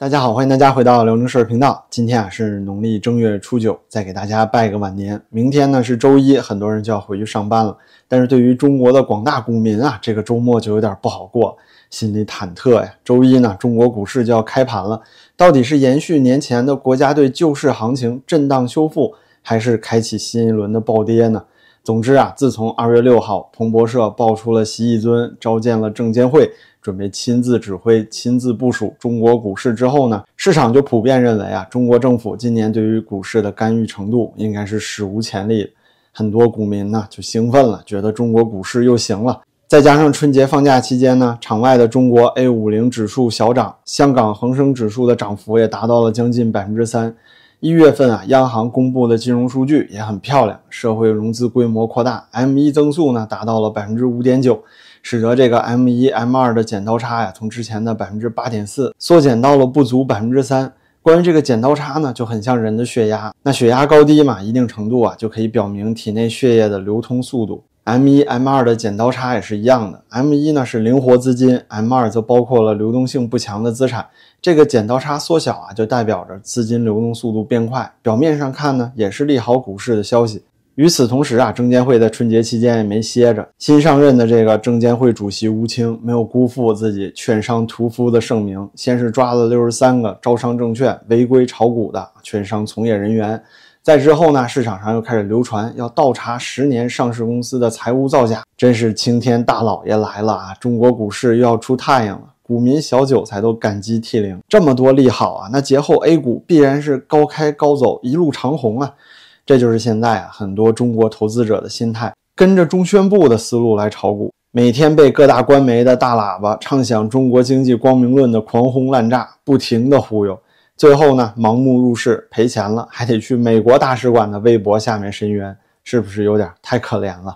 大家好，欢迎大家回到辽宁事儿频道。今天啊是农历正月初九，再给大家拜个晚年。明天呢是周一，很多人就要回去上班了。但是对于中国的广大股民啊，这个周末就有点不好过，心里忐忑呀。周一呢，中国股市就要开盘了，到底是延续年前的国家队救市行情震荡修复，还是开启新一轮的暴跌呢？总之啊，自从二月六号彭博社爆出了习一尊召见了证监会。准备亲自指挥、亲自部署中国股市之后呢，市场就普遍认为啊，中国政府今年对于股市的干预程度应该是史无前例。很多股民呢就兴奋了，觉得中国股市又行了。再加上春节放假期间呢，场外的中国 A 五零指数小涨，香港恒生指数的涨幅也达到了将近百分之三。一月份啊，央行公布的金融数据也很漂亮，社会融资规模扩大，M1 增速呢达到了百分之五点九。使得这个 M 一 M 二的剪刀差呀，从之前的百分之八点四缩减到了不足百分之三。关于这个剪刀差呢，就很像人的血压，那血压高低嘛，一定程度啊，就可以表明体内血液的流通速度。M 一 M 二的剪刀差也是一样的，M 一呢是灵活资金，M 二则包括了流动性不强的资产。这个剪刀差缩小啊，就代表着资金流动速度变快。表面上看呢，也是利好股市的消息。与此同时啊，证监会在春节期间也没歇着。新上任的这个证监会主席吴清没有辜负自己券商屠夫的盛名，先是抓了六十三个招商证券违规炒股的券商从业人员，在之后呢，市场上又开始流传要倒查十年上市公司的财务造假，真是青天大老爷来了啊！中国股市又要出太阳了，股民小韭菜都感激涕零。这么多利好啊，那节后 A 股必然是高开高走，一路长虹啊！这就是现在啊，很多中国投资者的心态，跟着中宣部的思路来炒股，每天被各大官媒的大喇叭唱响中国经济光明论的狂轰滥炸，不停的忽悠，最后呢，盲目入市赔钱了，还得去美国大使馆的微博下面申冤，是不是有点太可怜了？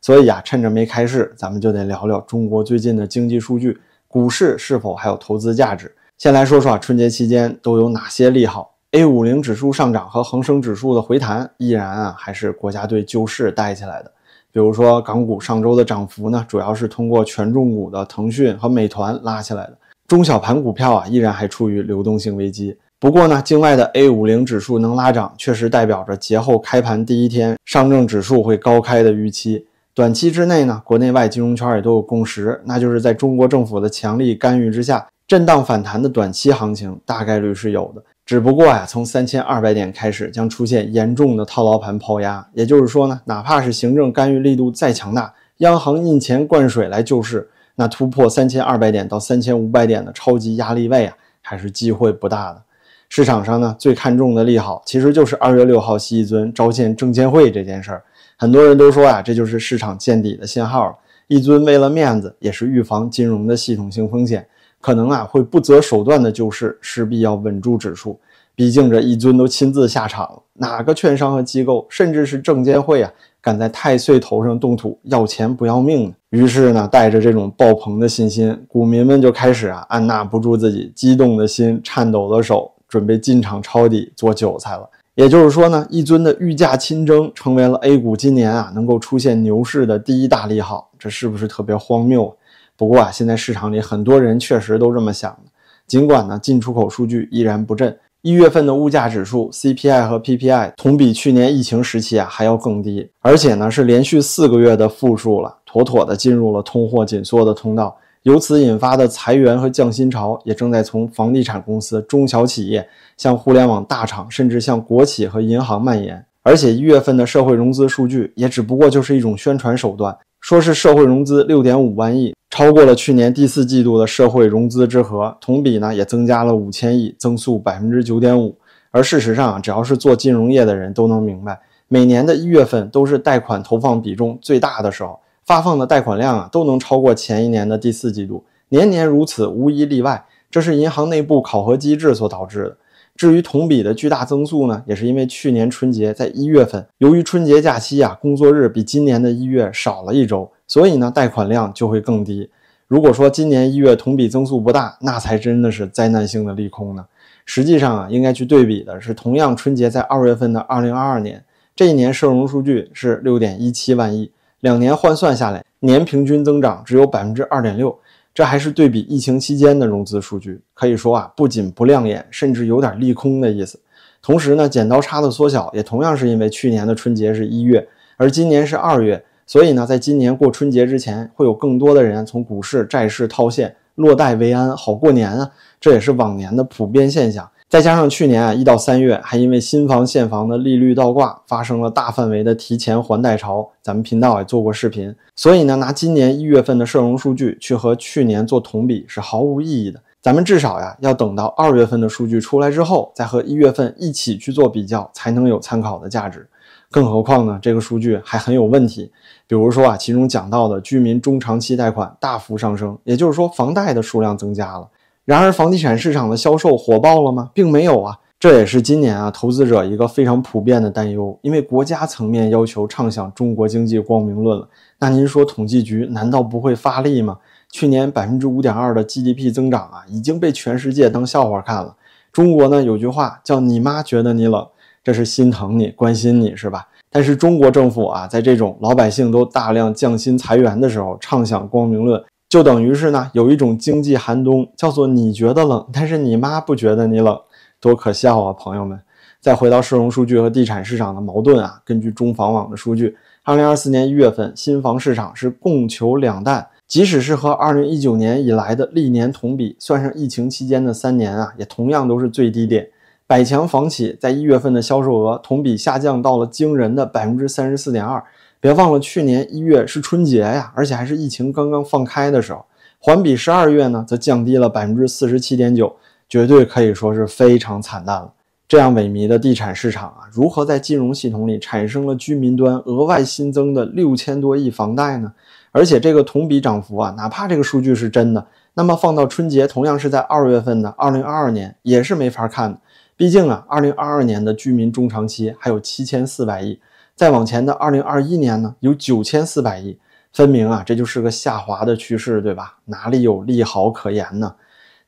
所以啊，趁着没开市，咱们就得聊聊中国最近的经济数据，股市是否还有投资价值？先来说说啊，春节期间都有哪些利好？A 五零指数上涨和恒生指数的回弹，依然啊还是国家队救市带起来的。比如说港股上周的涨幅呢，主要是通过权重股的腾讯和美团拉起来的。中小盘股票啊，依然还处于流动性危机。不过呢，境外的 A 五零指数能拉涨，确实代表着节后开盘第一天上证指数会高开的预期。短期之内呢，国内外金融圈也都有共识，那就是在中国政府的强力干预之下，震荡反弹的短期行情大概率是有的。只不过呀，从三千二百点开始将出现严重的套牢盘抛压，也就是说呢，哪怕是行政干预力度再强大，央行印钱灌水来救市，那突破三千二百点到三千五百点的超级压力位啊，还是机会不大的。市场上呢，最看重的利好其实就是二月六号习一尊召见证监会这件事儿，很多人都说呀，这就是市场见底的信号。一尊为了面子，也是预防金融的系统性风险。可能啊会不择手段的救市，势必要稳住指数。毕竟这一尊都亲自下场了，哪个券商和机构，甚至是证监会啊，敢在太岁头上动土要钱不要命呢？于是呢，带着这种爆棚的信心，股民们就开始啊按捺不住自己激动的心、颤抖的手，准备进场抄底做韭菜了。也就是说呢，一尊的御驾亲征成为了 A 股今年啊能够出现牛市的第一大利好，这是不是特别荒谬？不过啊，现在市场里很多人确实都这么想的。尽管呢，进出口数据依然不振，一月份的物价指数 CPI 和 PPI 同比去年疫情时期啊还要更低，而且呢是连续四个月的负数了，妥妥的进入了通货紧缩的通道。由此引发的裁员和降薪潮也正在从房地产公司、中小企业向互联网大厂，甚至向国企和银行蔓延。而且一月份的社会融资数据也只不过就是一种宣传手段。说是社会融资六点五万亿，超过了去年第四季度的社会融资之和，同比呢也增加了五千亿，增速百分之九点五。而事实上啊，只要是做金融业的人都能明白，每年的一月份都是贷款投放比重最大的时候，发放的贷款量啊都能超过前一年的第四季度，年年如此，无一例外。这是银行内部考核机制所导致的。至于同比的巨大增速呢，也是因为去年春节在一月份，由于春节假期啊，工作日比今年的一月少了一周，所以呢，贷款量就会更低。如果说今年一月同比增速不大，那才真的是灾难性的利空呢。实际上啊，应该去对比的是同样春节在二月份的二零二二年，这一年社融数据是六点一七万亿，两年换算下来，年平均增长只有百分之二点六。这还是对比疫情期间的融资数据，可以说啊，不仅不亮眼，甚至有点利空的意思。同时呢，剪刀差的缩小也同样是因为去年的春节是一月，而今年是二月，所以呢，在今年过春节之前，会有更多的人从股市、债市套现，落袋为安，好过年啊。这也是往年的普遍现象。再加上去年啊，一到三月还因为新房现房的利率倒挂，发生了大范围的提前还贷潮。咱们频道也做过视频，所以呢，拿今年一月份的社融数据去和去年做同比是毫无意义的。咱们至少呀，要等到二月份的数据出来之后，再和一月份一起去做比较，才能有参考的价值。更何况呢，这个数据还很有问题。比如说啊，其中讲到的居民中长期贷款大幅上升，也就是说房贷的数量增加了。然而，房地产市场的销售火爆了吗？并没有啊，这也是今年啊投资者一个非常普遍的担忧。因为国家层面要求畅想中国经济光明论了，那您说统计局难道不会发力吗？去年百分之五点二的 GDP 增长啊，已经被全世界当笑话看了。中国呢有句话叫“你妈觉得你冷”，这是心疼你、关心你是吧？但是中国政府啊，在这种老百姓都大量降薪裁员的时候，畅想光明论。就等于是呢，有一种经济寒冬，叫做你觉得冷，但是你妈不觉得你冷，多可笑啊，朋友们！再回到社融数据和地产市场的矛盾啊，根据中房网的数据，二零二四年一月份新房市场是供求两淡，即使是和二零一九年以来的历年同比，算上疫情期间的三年啊，也同样都是最低点。百强房企在一月份的销售额同比下降到了惊人的百分之三十四点二。别忘了，去年一月是春节呀，而且还是疫情刚刚放开的时候。环比十二月呢，则降低了百分之四十七点九，绝对可以说是非常惨淡了。这样萎靡的地产市场啊，如何在金融系统里产生了居民端额外新增的六千多亿房贷呢？而且这个同比涨幅啊，哪怕这个数据是真的，那么放到春节同样是在二月份的二零二二年，也是没法看的。毕竟啊，二零二二年的居民中长期还有七千四百亿。再往前的二零二一年呢，有九千四百亿，分明啊，这就是个下滑的趋势，对吧？哪里有利好可言呢？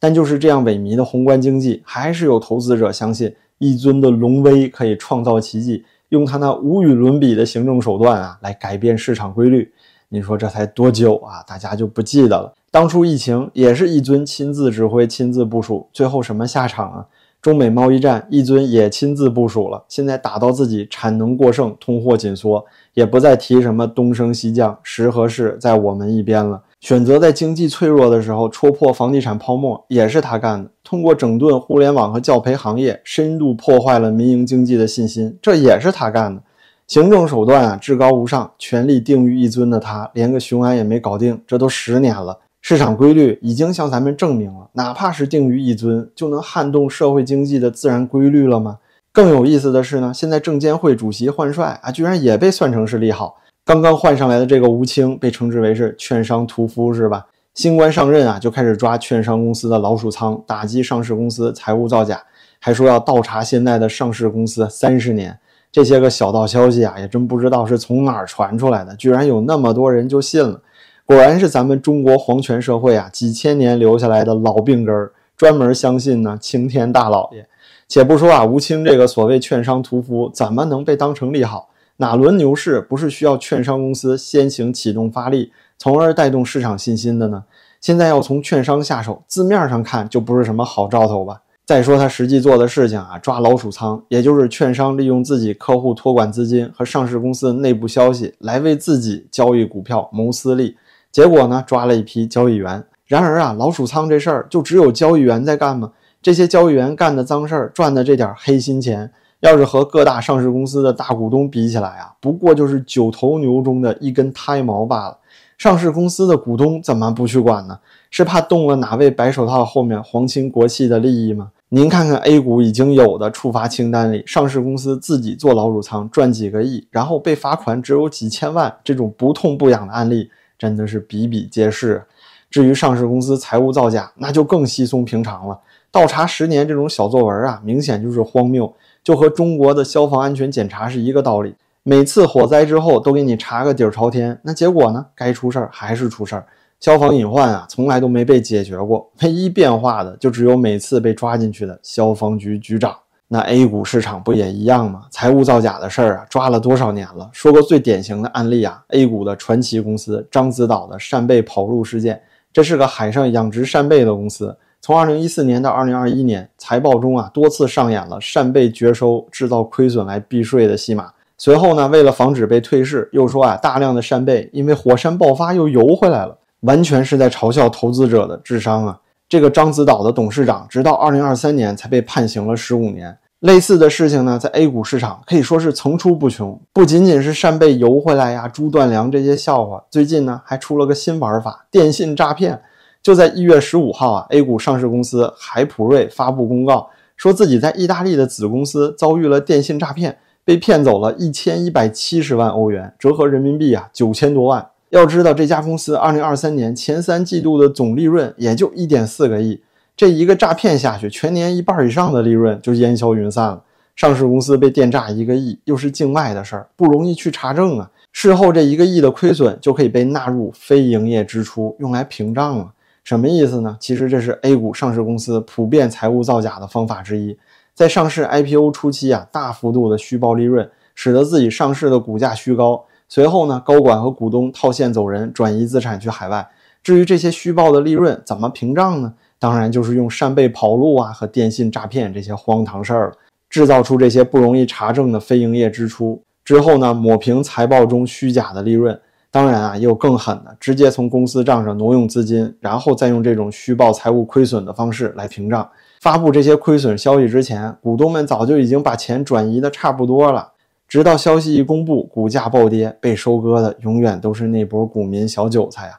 但就是这样萎靡的宏观经济，还是有投资者相信一尊的龙威可以创造奇迹，用他那无与伦比的行政手段啊，来改变市场规律。你说这才多久啊？大家就不记得了？当初疫情也是一尊亲自指挥、亲自部署，最后什么下场啊？中美贸易战，一尊也亲自部署了。现在打到自己产能过剩、通货紧缩，也不再提什么东升西降，时和势在我们一边了。选择在经济脆弱的时候戳破房地产泡沫，也是他干的。通过整顿互联网和教培行业，深度破坏了民营经济的信心，这也是他干的。行政手段啊，至高无上，权力定于一尊的他，连个雄安也没搞定，这都十年了。市场规律已经向咱们证明了，哪怕是定于一尊，就能撼动社会经济的自然规律了吗？更有意思的是呢，现在证监会主席换帅啊，居然也被算成是利好。刚刚换上来的这个吴清被称之为是券商屠夫，是吧？新官上任啊，就开始抓券商公司的老鼠仓，打击上市公司财务造假，还说要倒查现在的上市公司三十年。这些个小道消息啊，也真不知道是从哪儿传出来的，居然有那么多人就信了。果然是咱们中国皇权社会啊，几千年留下来的老病根儿，专门相信呢青天大老爷。且不说啊，吴清这个所谓券商屠夫，怎么能被当成利好？哪轮牛市不是需要券商公司先行启动发力，从而带动市场信心的呢？现在要从券商下手，字面上看就不是什么好兆头吧？再说他实际做的事情啊，抓老鼠仓，也就是券商利用自己客户托管资金和上市公司内部消息来为自己交易股票谋私利。结果呢，抓了一批交易员。然而啊，老鼠仓这事儿就只有交易员在干吗？这些交易员干的脏事儿，赚的这点黑心钱，要是和各大上市公司的大股东比起来啊，不过就是九头牛中的一根胎毛罢了。上市公司的股东怎么不去管呢？是怕动了哪位白手套后面皇亲国戚的利益吗？您看看 A 股已经有的处罚清单里，上市公司自己做老鼠仓赚几个亿，然后被罚款只有几千万，这种不痛不痒的案例。真的是比比皆是。至于上市公司财务造假，那就更稀松平常了。倒查十年这种小作文啊，明显就是荒谬，就和中国的消防安全检查是一个道理。每次火灾之后都给你查个底儿朝天，那结果呢？该出事儿还是出事儿。消防隐患啊，从来都没被解决过。唯一变化的，就只有每次被抓进去的消防局局长。那 A 股市场不也一样吗？财务造假的事儿啊，抓了多少年了？说个最典型的案例啊，A 股的传奇公司獐子岛的扇贝跑路事件，这是个海上养殖扇贝的公司。从2014年到2021年，财报中啊多次上演了扇贝绝收、制造亏损来避税的戏码。随后呢，为了防止被退市，又说啊大量的扇贝因为火山爆发又游回来了，完全是在嘲笑投资者的智商啊！这个獐子岛的董事长直到2023年才被判刑了15年。类似的事情呢，在 A 股市场可以说是层出不穷。不仅仅是扇贝游回来呀、猪断粮这些笑话，最近呢还出了个新玩法——电信诈骗。就在一月十五号啊，A 股上市公司海普瑞发布公告，说自己在意大利的子公司遭遇了电信诈骗，被骗走了一千一百七十万欧元，折合人民币啊九千多万。要知道，这家公司二零二三年前三季度的总利润也就一点四个亿，这一个诈骗下去，全年一半以上的利润就烟消云散了。上市公司被电诈一个亿，又是境外的事儿，不容易去查证啊。事后这一个亿的亏损就可以被纳入非营业支出，用来平账了。什么意思呢？其实这是 A 股上市公司普遍财务造假的方法之一。在上市 IPO 初期啊，大幅度的虚报利润，使得自己上市的股价虚高。随后呢，高管和股东套现走人，转移资产去海外。至于这些虚报的利润怎么平账呢？当然就是用扇贝跑路啊和电信诈骗这些荒唐事儿了，制造出这些不容易查证的非营业支出。之后呢，抹平财报中虚假的利润。当然啊，也有更狠的，直接从公司账上挪用资金，然后再用这种虚报财务亏损的方式来平账。发布这些亏损消息之前，股东们早就已经把钱转移的差不多了。直到消息一公布，股价暴跌，被收割的永远都是那波股民小韭菜啊。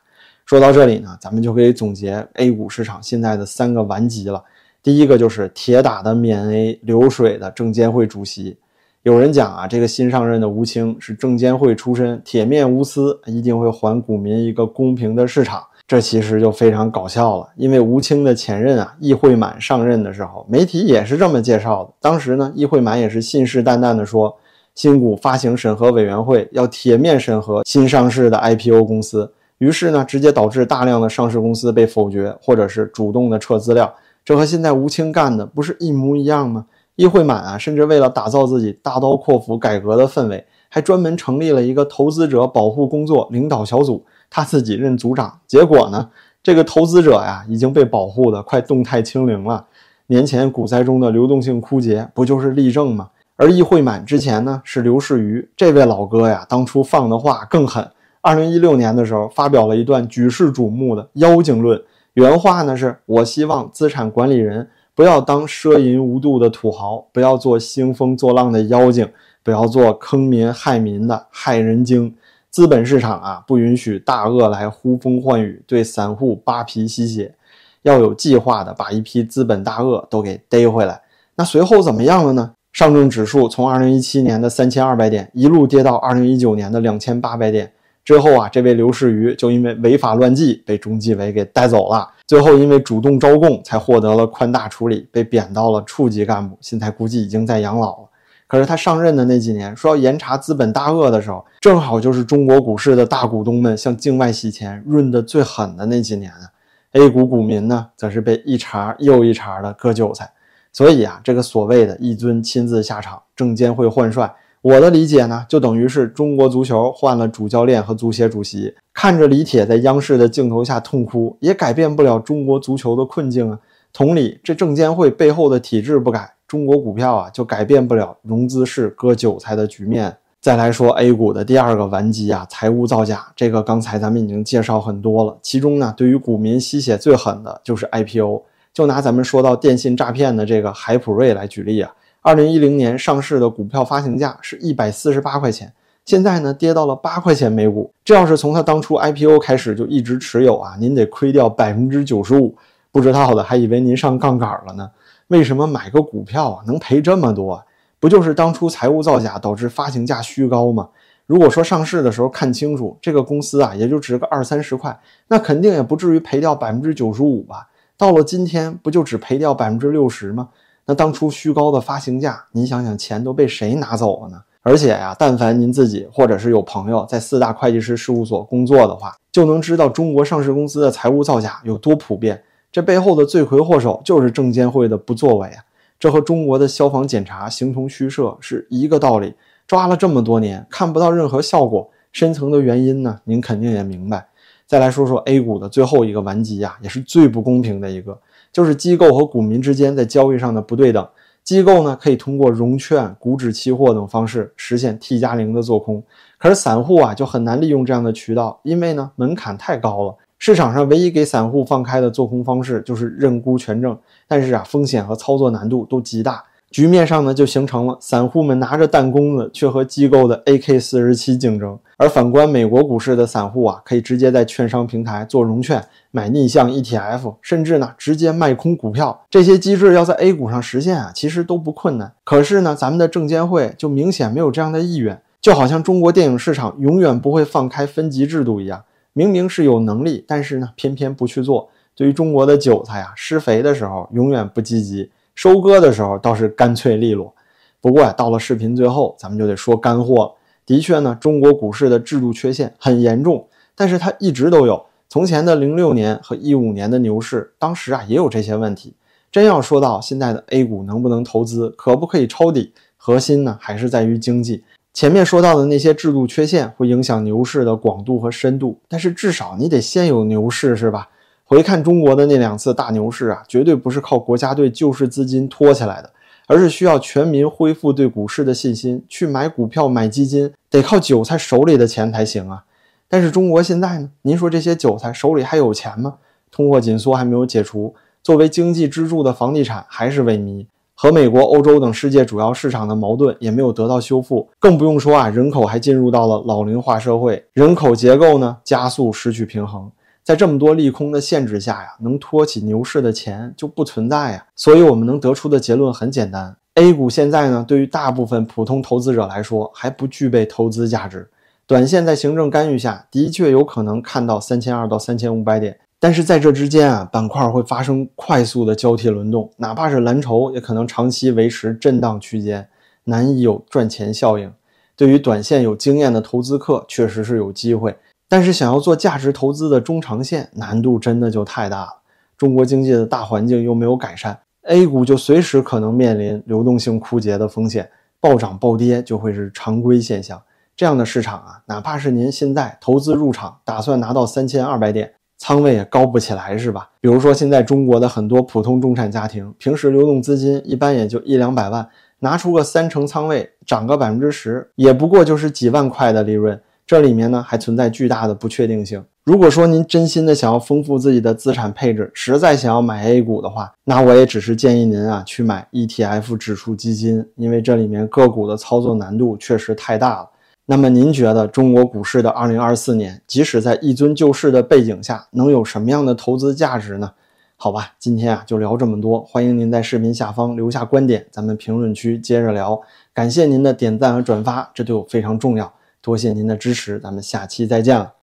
说到这里呢，咱们就可以总结 A 股市场现在的三个顽疾了。第一个就是铁打的免 A 流水的证监会主席。有人讲啊，这个新上任的吴清是证监会出身，铁面无私，一定会还股民一个公平的市场。这其实就非常搞笑了，因为吴清的前任啊，易会满上任的时候，媒体也是这么介绍的。当时呢，易会满也是信誓旦旦的说，新股发行审核委员会要铁面审核新上市的 IPO 公司。于是呢，直接导致大量的上市公司被否决，或者是主动的撤资料。这和现在吴清干的不是一模一样吗？易会满啊，甚至为了打造自己大刀阔斧改革的氛围，还专门成立了一个投资者保护工作领导小组，他自己任组长。结果呢，这个投资者呀已经被保护的快动态清零了。年前股灾中的流动性枯竭，不就是例证吗？而议会满之前呢是刘士余，这位老哥呀，当初放的话更狠。二零一六年的时候，发表了一段举世瞩目的妖精论，原话呢是：我希望资产管理人。不要当奢淫无度的土豪，不要做兴风作浪的妖精，不要做坑民害民的害人精。资本市场啊，不允许大鳄来呼风唤雨，对散户扒皮吸血，要有计划的把一批资本大鳄都给逮回来。那随后怎么样了呢？上证指数从二零一七年的三千二百点一路跌到二零一九年的两千八百点。之后啊，这位刘士余就因为违法乱纪被中纪委给带走了。最后因为主动招供，才获得了宽大处理，被贬到了处级干部。现在估计已经在养老了。可是他上任的那几年，说要严查资本大鳄的时候，正好就是中国股市的大股东们向境外洗钱润的最狠的那几年啊。A 股股民呢，则是被一茬又一茬的割韭菜。所以啊，这个所谓的一尊亲自下场，证监会换帅。我的理解呢，就等于是中国足球换了主教练和足协主席，看着李铁在央视的镜头下痛哭，也改变不了中国足球的困境啊。同理，这证监会背后的体制不改，中国股票啊就改变不了融资式割韭菜的局面。再来说 A 股的第二个顽疾啊，财务造假，这个刚才咱们已经介绍很多了。其中呢，对于股民吸血最狠的就是 IPO，就拿咱们说到电信诈骗的这个海普瑞来举例啊。二零一零年上市的股票发行价是一百四十八块钱，现在呢跌到了八块钱每股。这要是从他当初 IPO 开始就一直持有啊，您得亏掉百分之九十五。不知道的还以为您上杠杆了呢。为什么买个股票啊能赔这么多？不就是当初财务造假导致发行价虚高吗？如果说上市的时候看清楚这个公司啊也就值个二三十块，那肯定也不至于赔掉百分之九十五吧？到了今天不就只赔掉百分之六十吗？那当初虚高的发行价，您想想钱都被谁拿走了呢？而且呀，但凡您自己或者是有朋友在四大会计师事务所工作的话，就能知道中国上市公司的财务造假有多普遍。这背后的罪魁祸首就是证监会的不作为啊！这和中国的消防检查形同虚设是一个道理。抓了这么多年，看不到任何效果，深层的原因呢？您肯定也明白。再来说说 A 股的最后一个顽疾呀，也是最不公平的一个，就是机构和股民之间在交易上的不对等。机构呢可以通过融券、股指期货等方式实现 T 加零的做空，可是散户啊就很难利用这样的渠道，因为呢门槛太高了。市场上唯一给散户放开的做空方式就是认沽权证，但是啊风险和操作难度都极大。局面上呢，就形成了散户们拿着弹弓子，却和机构的 AK 四十七竞争；而反观美国股市的散户啊，可以直接在券商平台做融券、买逆向 ETF，甚至呢直接卖空股票。这些机制要在 A 股上实现啊，其实都不困难。可是呢，咱们的证监会就明显没有这样的意愿，就好像中国电影市场永远不会放开分级制度一样，明明是有能力，但是呢偏偏不去做。对于中国的韭菜啊，施肥的时候永远不积极。收割的时候倒是干脆利落，不过呀，到了视频最后，咱们就得说干货了。的确呢，中国股市的制度缺陷很严重，但是它一直都有。从前的零六年和一五年的牛市，当时啊也有这些问题。真要说到现在的 A 股能不能投资，可不可以抄底，核心呢还是在于经济。前面说到的那些制度缺陷会影响牛市的广度和深度，但是至少你得先有牛市，是吧？回看中国的那两次大牛市啊，绝对不是靠国家队救市资金托起来的，而是需要全民恢复对股市的信心，去买股票、买基金，得靠韭菜手里的钱才行啊。但是中国现在呢？您说这些韭菜手里还有钱吗？通货紧缩还没有解除，作为经济支柱的房地产还是萎靡，和美国、欧洲等世界主要市场的矛盾也没有得到修复，更不用说啊，人口还进入到了老龄化社会，人口结构呢加速失去平衡。在这么多利空的限制下呀，能托起牛市的钱就不存在呀。所以，我们能得出的结论很简单：A 股现在呢，对于大部分普通投资者来说还不具备投资价值。短线在行政干预下的确有可能看到三千二到三千五百点，但是在这之间啊，板块会发生快速的交替轮动，哪怕是蓝筹也可能长期维持震荡区间，难以有赚钱效应。对于短线有经验的投资客，确实是有机会。但是想要做价值投资的中长线，难度真的就太大了。中国经济的大环境又没有改善，A 股就随时可能面临流动性枯竭的风险，暴涨暴跌就会是常规现象。这样的市场啊，哪怕是您现在投资入场，打算拿到三千二百点，仓位也高不起来，是吧？比如说现在中国的很多普通中产家庭，平时流动资金一般也就一两百万，拿出个三成仓位，涨个百分之十，也不过就是几万块的利润。这里面呢还存在巨大的不确定性。如果说您真心的想要丰富自己的资产配置，实在想要买 A 股的话，那我也只是建议您啊去买 ETF 指数基金，因为这里面个股的操作难度确实太大了。那么您觉得中国股市的2024年，即使在一尊救市的背景下，能有什么样的投资价值呢？好吧，今天啊就聊这么多，欢迎您在视频下方留下观点，咱们评论区接着聊。感谢您的点赞和转发，这对我非常重要。多谢您的支持，咱们下期再见。